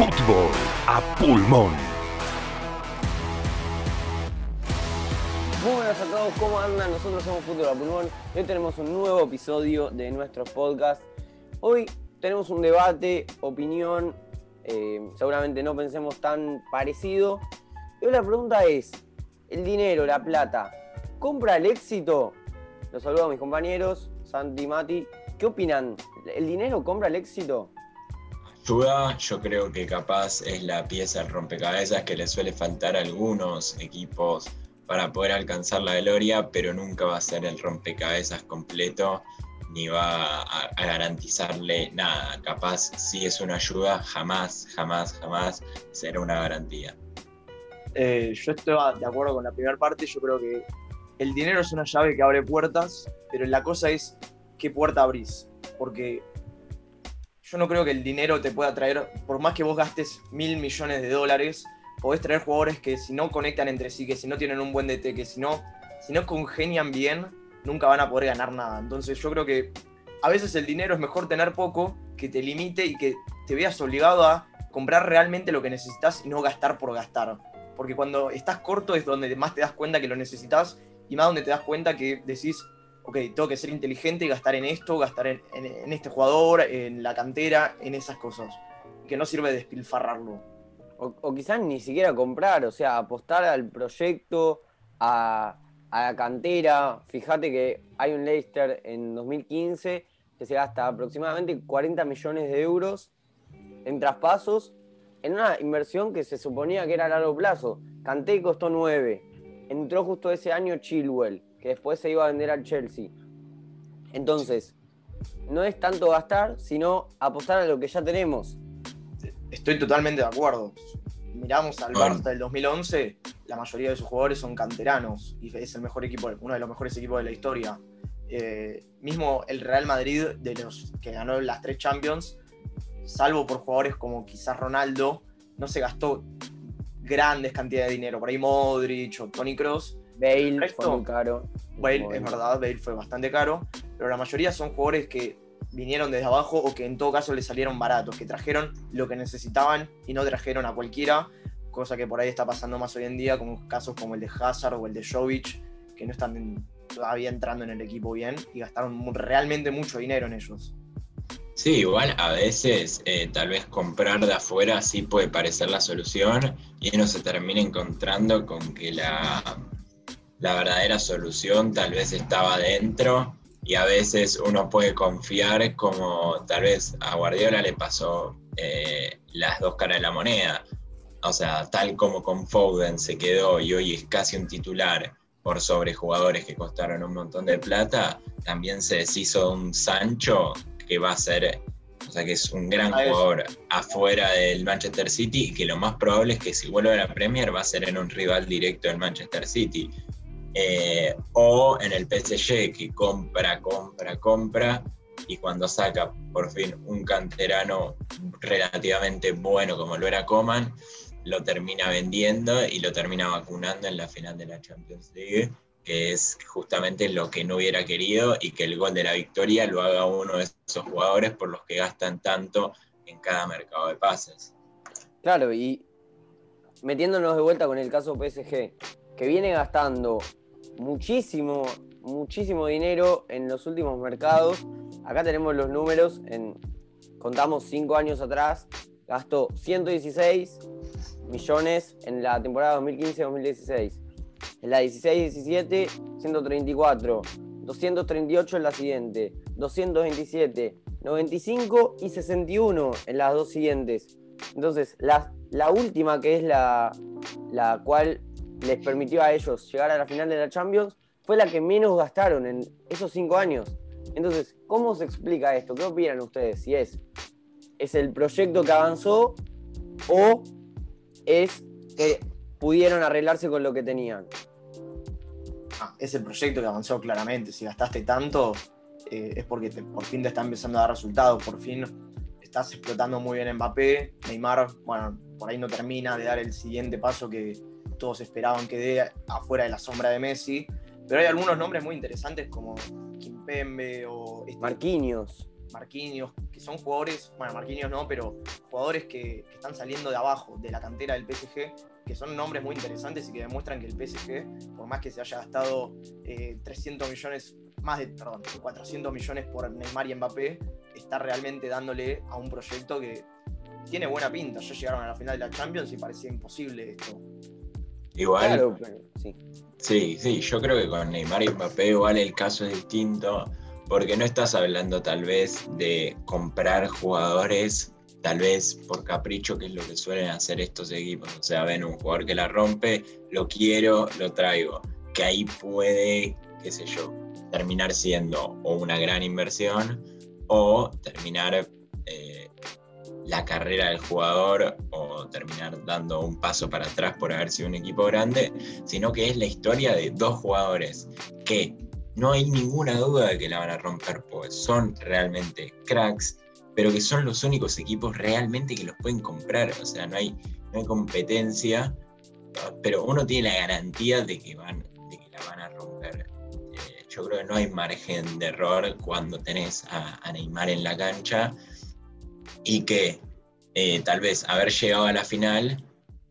Fútbol a pulmón. Muy buenas a todos, ¿cómo andan? Nosotros somos Fútbol a Pulmón. Hoy tenemos un nuevo episodio de nuestro podcast. Hoy tenemos un debate, opinión, eh, seguramente no pensemos tan parecido. Y hoy la pregunta es, ¿el dinero, la plata, compra el éxito? Los saludo a mis compañeros, Santi y Mati. ¿Qué opinan? ¿El dinero compra el éxito? Ayuda, yo creo que capaz es la pieza del rompecabezas que le suele faltar a algunos equipos para poder alcanzar la gloria, pero nunca va a ser el rompecabezas completo ni va a, a garantizarle nada. Capaz si es una ayuda, jamás, jamás, jamás será una garantía. Eh, yo estoy de acuerdo con la primera parte, yo creo que el dinero es una llave que abre puertas, pero la cosa es qué puerta abrís, porque yo no creo que el dinero te pueda traer, por más que vos gastes mil millones de dólares, podés traer jugadores que si no conectan entre sí, que si no tienen un buen DT, que si no, si no congenian bien, nunca van a poder ganar nada. Entonces yo creo que a veces el dinero es mejor tener poco, que te limite y que te veas obligado a comprar realmente lo que necesitas y no gastar por gastar. Porque cuando estás corto es donde más te das cuenta que lo necesitas y más donde te das cuenta que decís, ok, tengo que ser inteligente y gastar en esto, gastar en, este jugador, en la cantera, en esas cosas. Que no sirve despilfarrarlo. O, quizás ni siquiera comprar, o sea, apostar al proyecto, a, a la cantera. Fíjate que hay un Leicester en 2015 que se gasta aproximadamente 40 millones de euros en traspasos en una inversión que se suponía que era a largo plazo. Kanté costó 9. Entró justo ese año Chilwell, que después se iba a vender al Chelsea. Entonces, no es tanto gastar, sino apostar a lo que ya tenemos. Estoy totalmente de acuerdo. Miramos al Bueno. Barça del 2011, la mayoría de sus jugadores son canteranos y es el mejor equipo, uno de los mejores equipos de la historia. Eh, mismo el Real Madrid, de los que ganó las tres Champions, salvo por jugadores como quizás Ronaldo, no se gastó grandes cantidades de dinero. Por ahí Modric o Tony Cross. Bale Resto, fue muy caro. Bale, Muy es verdad, Bale fue bastante caro, pero la mayoría son jugadores que vinieron desde abajo o que en todo caso les salieron baratos, que trajeron lo que necesitaban y no trajeron a cualquiera, cosa que por ahí está pasando más hoy en día, con casos como el de Hazard o el de Jovic, que no están todavía entrando en el equipo bien y gastaron realmente mucho dinero en ellos. Sí, igual a veces eh, tal vez comprar de afuera sí puede parecer la solución y uno se termina encontrando con que la, la verdadera solución tal vez estaba dentro y a veces uno puede confiar como tal vez a Guardiola le pasó eh, las dos caras de la moneda. O sea, tal como con Foden se quedó y hoy es casi un titular por sobre jugadores que costaron un montón de plata, también se deshizo un Sancho que va a ser, o sea, que es un gran A eso. jugador afuera del Manchester City y que lo más probable es que si vuelve a la Premier va a ser en un rival directo del Manchester City. Eh, o en el PSG que compra, compra, compra y cuando saca por fin un canterano relativamente bueno como lo era Coman, lo termina vendiendo y lo termina vacunando en la final de la Champions League, que es justamente lo que no hubiera querido y que el gol de la victoria lo haga uno de esos jugadores por los que gastan tanto en cada mercado de pases. Claro, y metiéndonos de vuelta con el caso PSG, que viene gastando muchísimo, muchísimo dinero en los últimos mercados. Acá tenemos los números, contamos cinco años atrás, gastó 116 millones en la temporada 2015-2016. En la 16-17, 134. 238 en la siguiente. 227, 95 y 61 en las dos siguientes. Entonces, la, la última, que es la, la cual les permitió a ellos llegar a la final de la Champions, fue la que menos gastaron en esos cinco años. Entonces, ¿cómo se explica esto? ¿Qué opinan ustedes? Si es, es el proyecto que avanzó o es que pudieron arreglarse con lo que tenían. Ah, es el proyecto que avanzó claramente. Si gastaste tanto, eh, es porque por fin te está empezando a dar resultados. Por fin estás explotando muy bien Mbappé. Neymar, bueno, por ahí no termina de dar el siguiente paso que todos esperaban que dé afuera de la sombra de Messi. Pero hay algunos nombres muy interesantes como Kimpembe o este Marquinhos. Marquinhos, que son jugadores, bueno, Marquinhos no, pero jugadores que, que están saliendo de abajo, de la cantera del PSG, que son nombres muy interesantes y que demuestran que el PSG, por más que se haya gastado eh, 300 millones, más de, perdón, 400 millones por Neymar y Mbappé, está realmente dándole a un proyecto que tiene buena pinta. Ya llegaron a la final de la Champions y parecía imposible esto. Igual, Claro, pero sí. sí, sí, yo creo que con Neymar y Mbappé igual el caso es distinto, porque no estás hablando tal vez de comprar jugadores, tal vez por capricho, que es lo que suelen hacer estos equipos. O sea, ven un jugador que la rompe, lo quiero, lo traigo. Que ahí puede, qué sé yo, terminar siendo o una gran inversión o terminar eh, la carrera del jugador o terminar dando un paso para atrás por haber sido un equipo grande, sino que es la historia de dos jugadores que no hay ninguna duda de que la van a romper, pues son realmente cracks, pero que son los únicos equipos realmente que los pueden comprar, o sea, no hay, no hay competencia, pero uno tiene la garantía de que, van, de que la van a romper. Eh, yo creo que no hay margen de error cuando tenés a, a Neymar en la cancha y que eh, tal vez haber llegado a la final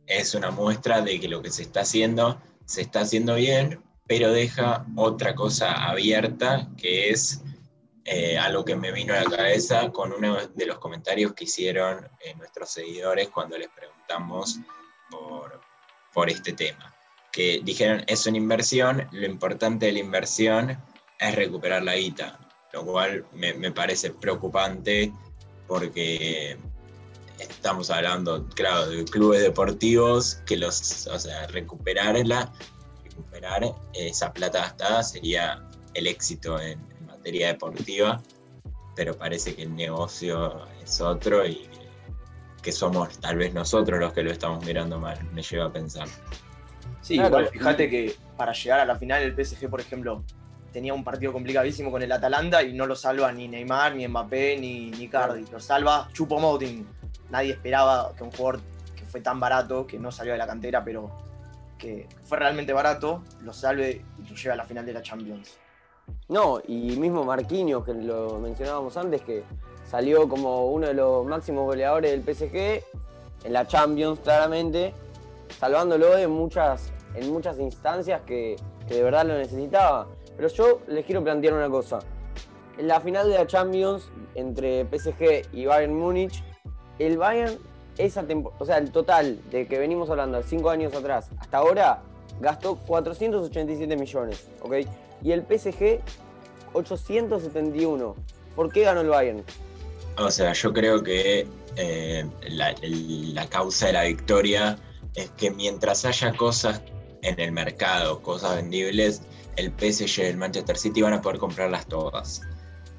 es una muestra de que lo que se está haciendo se está haciendo bien, pero deja otra cosa abierta que es eh, algo que me vino a la cabeza con uno de los comentarios que hicieron eh, nuestros seguidores cuando les preguntamos por, por este tema. Que dijeron, es una inversión, lo importante de la inversión es recuperar la guita, lo cual me, me parece preocupante porque estamos hablando, claro, de clubes deportivos que los, o sea, recuperarla, recuperar esa plata gastada sería el éxito en, en materia deportiva, pero parece que el negocio es otro y que, somos tal vez nosotros los que lo estamos mirando mal, me lleva a pensar. Sí, Claro. igual fíjate que para llegar a la final el PSG, por ejemplo, tenía un partido complicadísimo con el Atalanta y no lo salva ni Neymar, ni Mbappé, ni, ni Cardi. Lo salva Chupomoting. Nadie esperaba que un jugador que fue tan barato, que no salió de la cantera, pero que fue realmente barato, lo salve y lo lleve a la final de la Champions. No, y mismo Marquinhos, que lo mencionábamos antes, que salió como uno de los máximos goleadores del PSG en la Champions, claramente, salvándolo en muchas, en muchas instancias que, que de verdad lo necesitaba. Pero yo les quiero plantear una cosa. En la final de la Champions entre PSG y Bayern Múnich, el Bayern, esa o sea, el total de que venimos hablando cinco años atrás hasta ahora, gastó 487 millones, ¿ok? Y el PSG, 871. ¿Por qué ganó el Bayern? O sea, yo creo que eh, la, la causa de la victoria es que mientras haya cosas en el mercado, cosas vendibles, el PSG el Manchester City van a poder comprarlas todas.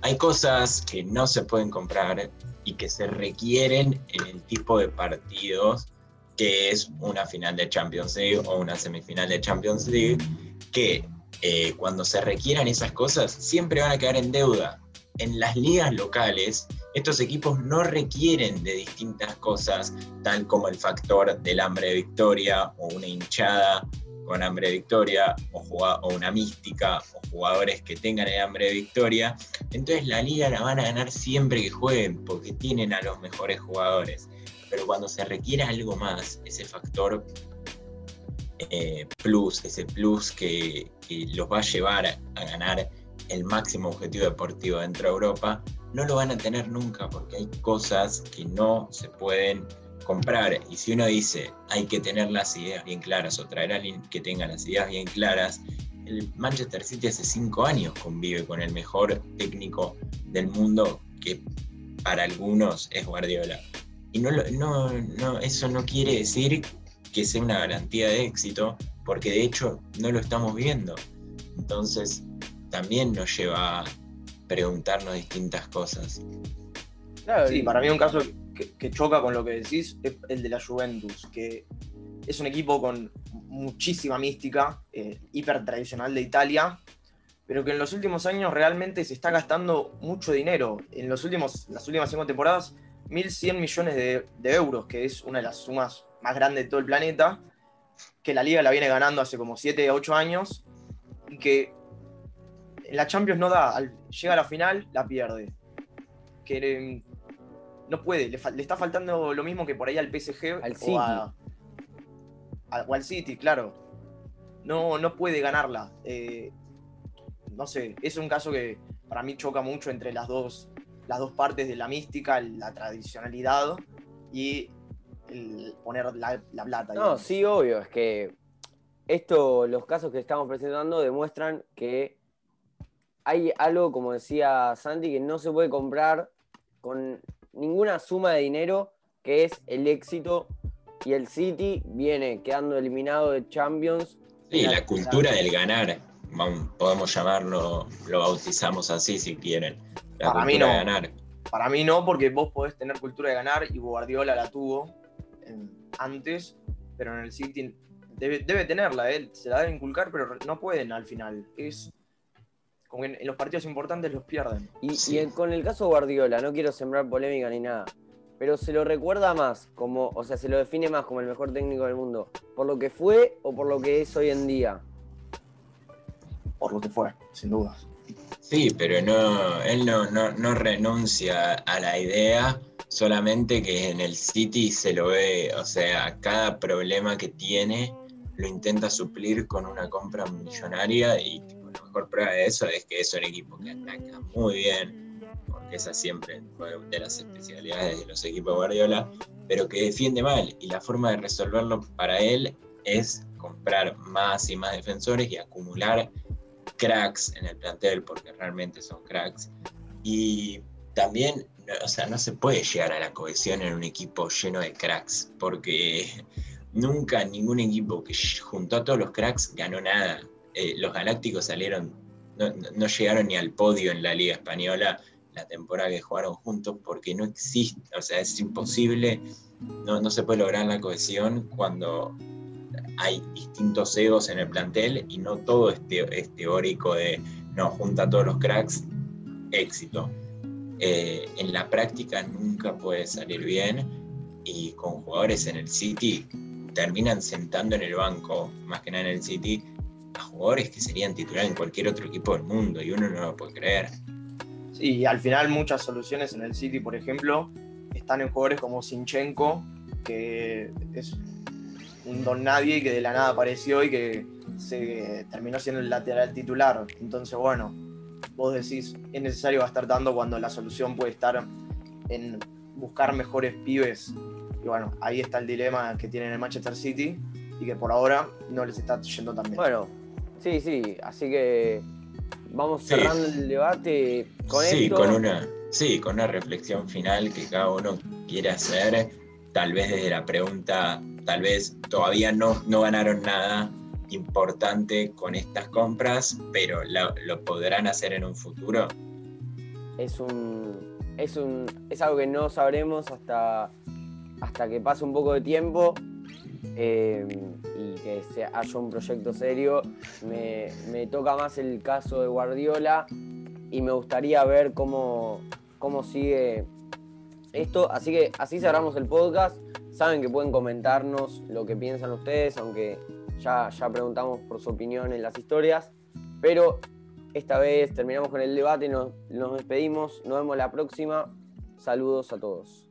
Hay cosas que no se pueden comprar y que se requieren en el tipo de partidos que es una final de Champions League o una semifinal de Champions League, que eh, cuando se requieran esas cosas siempre van a quedar en deuda. En las ligas locales, estos equipos no requieren de distintas cosas, tal como el factor del hambre de victoria o una hinchada con hambre de victoria o, una mística o jugadores que tengan el hambre de victoria. Entonces la liga la van a ganar siempre que jueguen porque tienen a los mejores jugadores. Pero cuando se requiere algo más, ese factor eh, plus, ese plus que, que los va a llevar a, a ganar el máximo objetivo deportivo dentro de Europa, no lo van a tener nunca porque hay cosas que no se pueden comprar. Y si uno dice hay que tener las ideas bien claras o traer a alguien que tenga las ideas bien claras, el Manchester City hace cinco años convive con el mejor técnico del mundo que para algunos es Guardiola. Y no, no, no, eso no quiere decir que sea una garantía de éxito, porque de hecho no lo estamos viendo. Entonces, también nos lleva a preguntarnos distintas cosas. Claro, Sí, y- para mí un caso que, choca con lo que decís es el de la Juventus, que es un equipo con muchísima mística, eh, hiper tradicional de Italia, pero que en los últimos años realmente se está gastando mucho dinero. En los últimos, las últimas cinco temporadas, 1.100 millones de, euros, que es una de las sumas más grandes de todo el planeta, que la liga la viene ganando hace como 7 o 8 años, y que en la Champions no da, llega a la final, la pierde. Que, no puede, le, está faltando lo mismo que por ahí al PSG Al o, City. a- a- o al City, claro. No, no puede ganarla. Eh, no sé, es un caso que para mí choca mucho entre las dos, las dos partes de la mística, la tradicionalidad y el poner la, la plata. No, digamos. sí, obvio, es que esto, los casos que estamos presentando demuestran que hay algo, como decía Santi, que no se puede comprar con ninguna suma de dinero, que es el éxito. Y el City viene quedando eliminado de Champions. Sí, la cultura del ganar, podemos llamarlo, lo bautizamos así si quieren. La Para mí cultura no. de ganar. Para mí no, porque vos podés tener cultura de ganar y Guardiola la tuvo en- antes, pero en el City debe, debe tenerla, él se la debe inculcar, pero no pueden al final. Es como que en, los partidos importantes los pierden. Y, Sí. y en- con el caso Guardiola, no quiero sembrar polémica ni nada, pero se lo recuerda más como, o sea, se lo define más como el mejor técnico del mundo, por lo que fue o por lo que es hoy en día. Por lo que fue, sin duda. Sí, pero no, él no, no, no renuncia a la idea, solamente que en el City se lo ve, o sea, cada problema que tiene lo intenta suplir con una compra millonaria y mejor prueba de eso es que es un equipo que ataca muy bien, porque esa siempre fue de las especialidades de los equipos de Guardiola, pero que defiende mal y la forma de resolverlo para él es comprar más y más defensores y acumular cracks en el plantel, porque realmente son cracks. Y también, o sea, no se puede llegar a la cohesión en un equipo lleno de cracks, porque nunca ningún equipo que juntó a todos los cracks ganó nada. Eh, los Galácticos salieron, no, no- llegaron ni al podio en la Liga Española la temporada que jugaron juntos, porque no existe, o sea, es imposible, no, no se puede lograr la cohesión cuando hay distintos egos en el plantel y no todo es, teo- es teórico de no, junta a todos los cracks, éxito. Eh, en la práctica nunca puede salir bien y con jugadores en el City terminan sentando en el banco, más que nada en el City, a jugadores que serían titular en cualquier otro equipo del mundo y uno no lo puede creer. Sí, y al final muchas soluciones en el City, por ejemplo, están en jugadores como Sinchenko, que es un don nadie y que de la nada apareció y que se terminó siendo el lateral titular. Entonces, bueno, vos decís, es necesario gastar tanto cuando la solución puede estar en buscar mejores pibes. Y bueno, ahí está el dilema que tienen el Manchester City y que por ahora no les está yendo tan bien. Bueno, sí, sí, así que vamos Sí. cerrando el debate con sí, esto. con una, sí, con una reflexión final que cada uno quiere hacer, tal vez desde la pregunta, tal vez todavía no, no ganaron nada importante con estas compras, pero lo, lo podrán hacer en un futuro. es un es un es algo que no sabremos hasta hasta que pase un poco de tiempo eh, y que se haya un proyecto serio me, me toca más el caso de Guardiola y me gustaría ver cómo, cómo sigue esto así que así cerramos el podcast saben que pueden comentarnos lo que piensan ustedes aunque ya, ya preguntamos por su opinión en las historias pero esta vez terminamos con el debate, nos, nos despedimos, nos vemos la próxima. Saludos a todos.